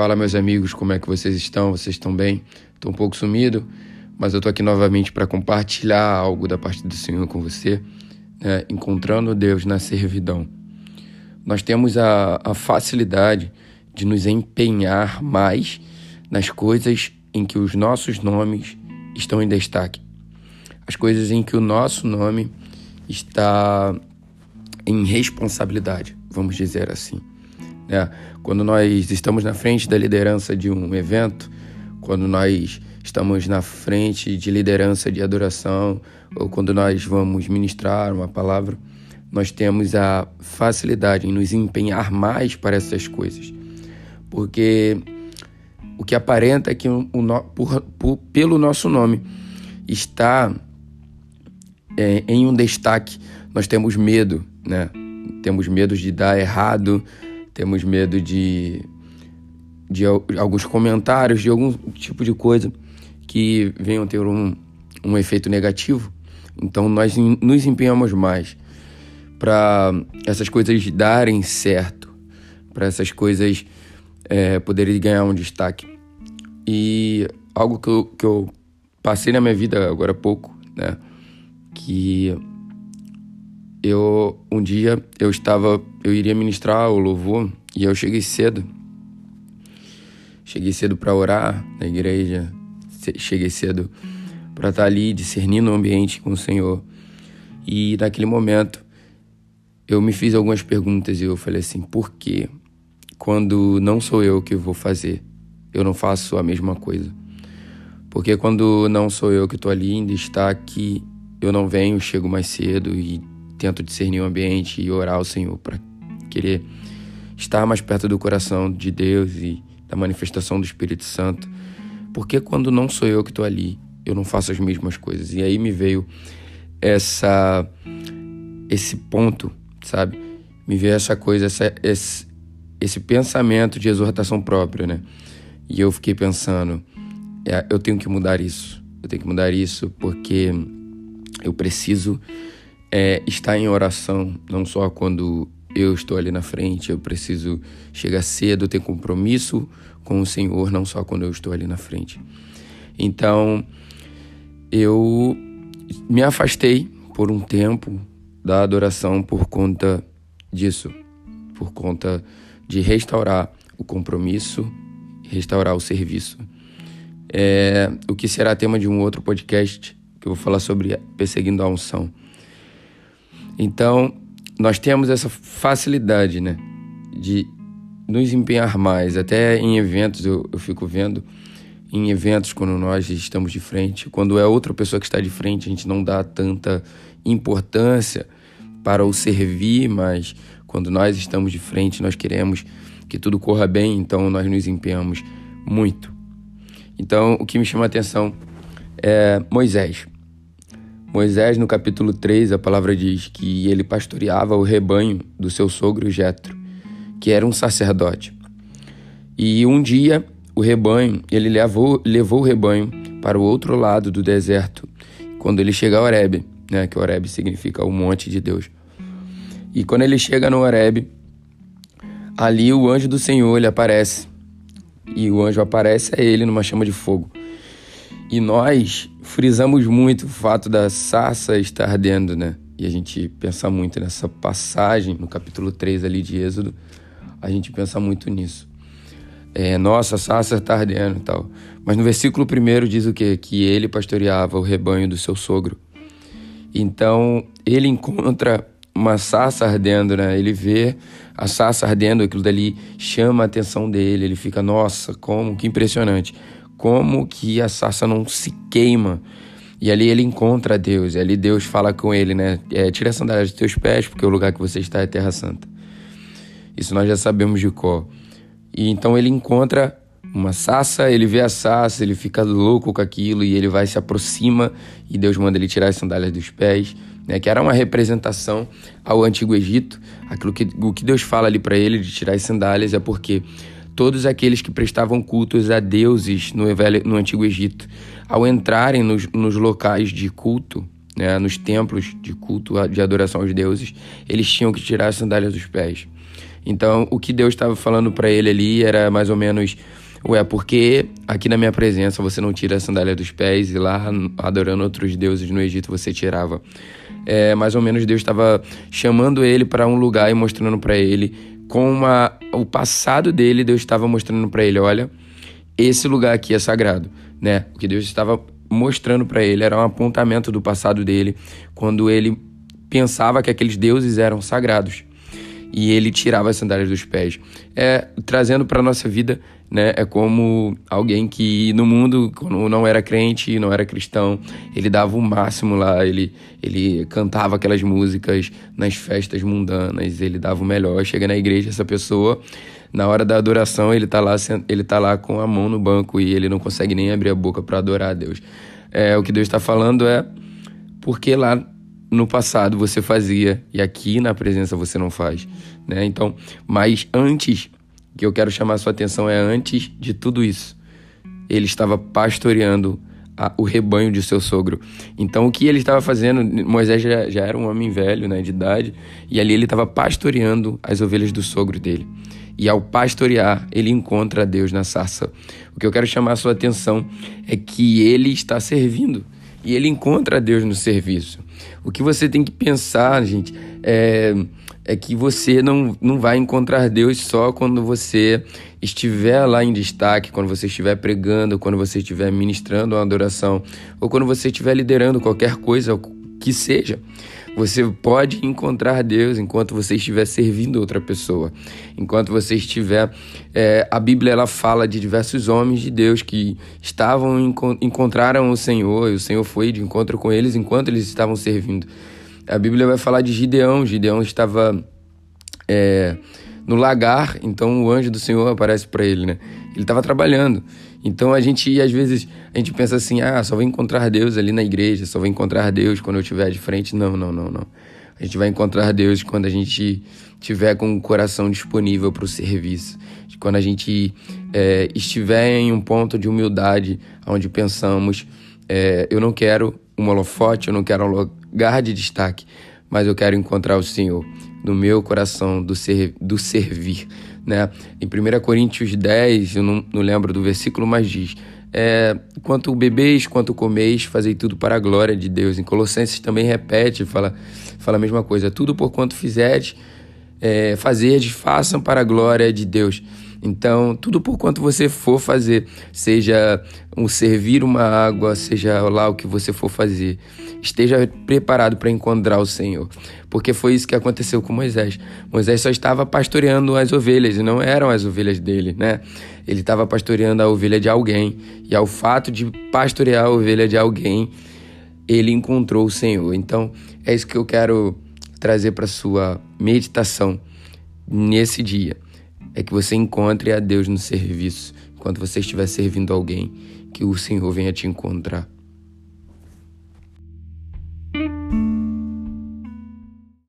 Fala, meus amigos, como é que vocês estão? Vocês estão bem? Estou um pouco sumido, mas eu estou aqui novamente para compartilhar algo da parte do Senhor com você, né? encontrando Deus na servidão. Nós temos a, a facilidade de nos empenhar mais nas coisas em que os nossos nomes estão em destaque, as coisas em que o nosso nome está em responsabilidade, vamos dizer assim. Né? Quando nós estamos na frente da liderança de um evento, quando nós estamos na frente de liderança de adoração, ou quando nós vamos ministrar uma palavra, nós temos a facilidade em nos empenhar mais para essas coisas. Porque o que aparenta é que o, por, por, pelo nosso nome está é, em um destaque, nós temos medo, né? Temos medo de dar errado, temos medo de, de alguns comentários, de algum tipo de coisa que venham ter um, um efeito negativo. Então nós nos empenhamos mais para essas coisas darem certo, para essas coisas é, poderem ganhar um destaque. E algo que eu, que eu passei na minha vida agora há pouco, né? Que eu um dia eu estava eu iria ministrar o louvor e eu cheguei cedo. Cheguei cedo para orar na igreja. Cheguei cedo para estar ali discernindo o ambiente com o Senhor. E naquele momento eu me fiz algumas perguntas e eu falei assim por que quando não sou eu que vou fazer eu não faço a mesma coisa. Porque quando não sou eu que estou ali em destaque eu não venho chego mais cedo e tento discernir o ambiente e orar ao Senhor para querer estar mais perto do coração de Deus e da manifestação do Espírito Santo. Porque quando não sou eu que estou ali, eu não faço as mesmas coisas. E aí me veio essa esse ponto, sabe? Me veio essa coisa, essa, esse, esse pensamento de exortação própria, né? E eu fiquei pensando, é, eu tenho que mudar isso. Eu tenho que mudar isso porque eu preciso é estar em oração, não só quando eu estou ali na frente, eu preciso chegar cedo, ter compromisso com o Senhor, não só quando eu estou ali na frente. Então, eu me afastei por um tempo da adoração por conta disso, por conta de restaurar o compromisso, restaurar o serviço. É, o que será tema de um outro podcast que eu vou falar sobre perseguindo a unção. Então, nós temos essa facilidade, né, de nos empenhar mais. Até em eventos, eu, eu fico vendo, em eventos, quando nós estamos de frente, quando é outra pessoa que está de frente, a gente não dá tanta importância para o servir, mas quando nós estamos de frente, nós queremos que tudo corra bem, então nós nos empenhamos muito. Então, o que me chama a atenção é Moisés. Moisés, no capítulo 3, a palavra diz que ele pastoreava o rebanho do seu sogro Jetro, que era um sacerdote. E um dia o rebanho, ele levou, levou o rebanho para o outro lado do deserto, quando ele chega a Horebe, né, que Horebe significa o monte de Deus. E quando ele chega no Horebe, ali o anjo do Senhor ele aparece. E o anjo aparece a ele numa chama de fogo. E nós frisamos muito o fato da sarça estar ardendo, né? E a gente pensa muito nessa passagem, no capítulo 3 ali de Êxodo, a gente pensa muito nisso. É, nossa, a sarça está ardendo e tal. Mas no versículo 1 diz o quê? Que ele pastoreava o rebanho do seu sogro. Então, ele encontra uma sarça ardendo, né? Ele vê a sarça ardendo, aquilo dali chama a atenção dele, ele fica, nossa, como, que impressionante como que a sarça não se queima. E ali ele encontra Deus, e ali Deus fala com ele, né? É, Tira a sandália dos teus pés, porque o lugar que você está é terra santa. Isso nós já sabemos de cor. E então ele encontra uma sarça, ele vê a sarça, ele fica louco com aquilo e ele vai se aproxima e Deus manda ele tirar as sandálias dos pés, né? Que era uma representação ao antigo Egito. Aquilo que o que Deus fala ali para ele de tirar as sandálias é porque todos aqueles que prestavam cultos a deuses no, no Antigo Egito, ao entrarem nos, nos locais de culto, né, nos templos de culto, de adoração aos deuses, eles tinham que tirar as sandálias dos pés. Então, o que Deus estava falando para ele ali era mais ou menos Ué, porque aqui na minha presença você não tira a sandália dos pés e lá adorando outros deuses no Egito você tirava. É, mais ou menos Deus estava chamando ele para um lugar e mostrando para ele com uma, o passado dele, Deus estava mostrando para ele, olha, esse lugar aqui é sagrado, né? O que Deus estava mostrando para ele era um apontamento do passado dele, quando ele pensava que aqueles deuses eram sagrados e ele tirava as sandálias dos pés. É, trazendo para nossa vida, né, é como alguém que no mundo, quando não era crente, não era cristão, ele dava o máximo lá, ele, ele cantava aquelas músicas nas festas mundanas, ele dava o melhor. Chega na igreja, essa pessoa, na hora da adoração, ele tá lá, ele tá lá com a mão no banco e ele não consegue nem abrir a boca para adorar a Deus. É, o que Deus está falando é porque lá no passado você fazia e aqui na presença você não faz, né? Então, mas antes que eu quero chamar a sua atenção é antes de tudo isso. Ele estava pastoreando a, o rebanho de seu sogro. Então, o que ele estava fazendo? Moisés já, já era um homem velho, né, de idade, e ali ele estava pastoreando as ovelhas do sogro dele. E ao pastorear, ele encontra Deus na sarça. O que eu quero chamar a sua atenção é que ele está servindo e ele encontra Deus no serviço. O que você tem que pensar, gente, é, é que você não, não vai encontrar Deus só quando você estiver lá em destaque, quando você estiver pregando, quando você estiver ministrando uma adoração, ou quando você estiver liderando qualquer coisa que seja. Você pode encontrar Deus enquanto você estiver servindo outra pessoa. Enquanto você estiver. É, a Bíblia ela fala de diversos homens de Deus que estavam encontraram o Senhor e o Senhor foi de encontro com eles enquanto eles estavam servindo. A Bíblia vai falar de Gideão. Gideão estava. É, no lagar, então o anjo do Senhor aparece para ele, né? Ele estava trabalhando. Então a gente, às vezes, a gente pensa assim: ah, só vou encontrar Deus ali na igreja, só vou encontrar Deus quando eu estiver de frente. Não, não, não, não. A gente vai encontrar Deus quando a gente tiver com o coração disponível para o serviço. Quando a gente é, estiver em um ponto de humildade, onde pensamos: é, eu não quero um holofote, eu não quero um lugar de destaque, mas eu quero encontrar o Senhor no meu coração do, ser, do servir. Né? Em 1 Coríntios 10, eu não, não lembro do versículo, mas diz: é, quanto bebeis, quanto comeis, fazei tudo para a glória de Deus. Em Colossenses também repete, fala, fala a mesma coisa: tudo por quanto fizerdes, é, fazerdes, façam para a glória de Deus. Então, tudo por quanto você for fazer, seja um servir uma água, seja lá o que você for fazer, esteja preparado para encontrar o Senhor. Porque foi isso que aconteceu com Moisés. Moisés só estava pastoreando as ovelhas e não eram as ovelhas dele, né? Ele estava pastoreando a ovelha de alguém. E ao fato de pastorear a ovelha de alguém, ele encontrou o Senhor. Então, é isso que eu quero trazer para sua meditação nesse dia é que você encontre a Deus no serviço, enquanto você estiver servindo alguém, que o Senhor venha te encontrar.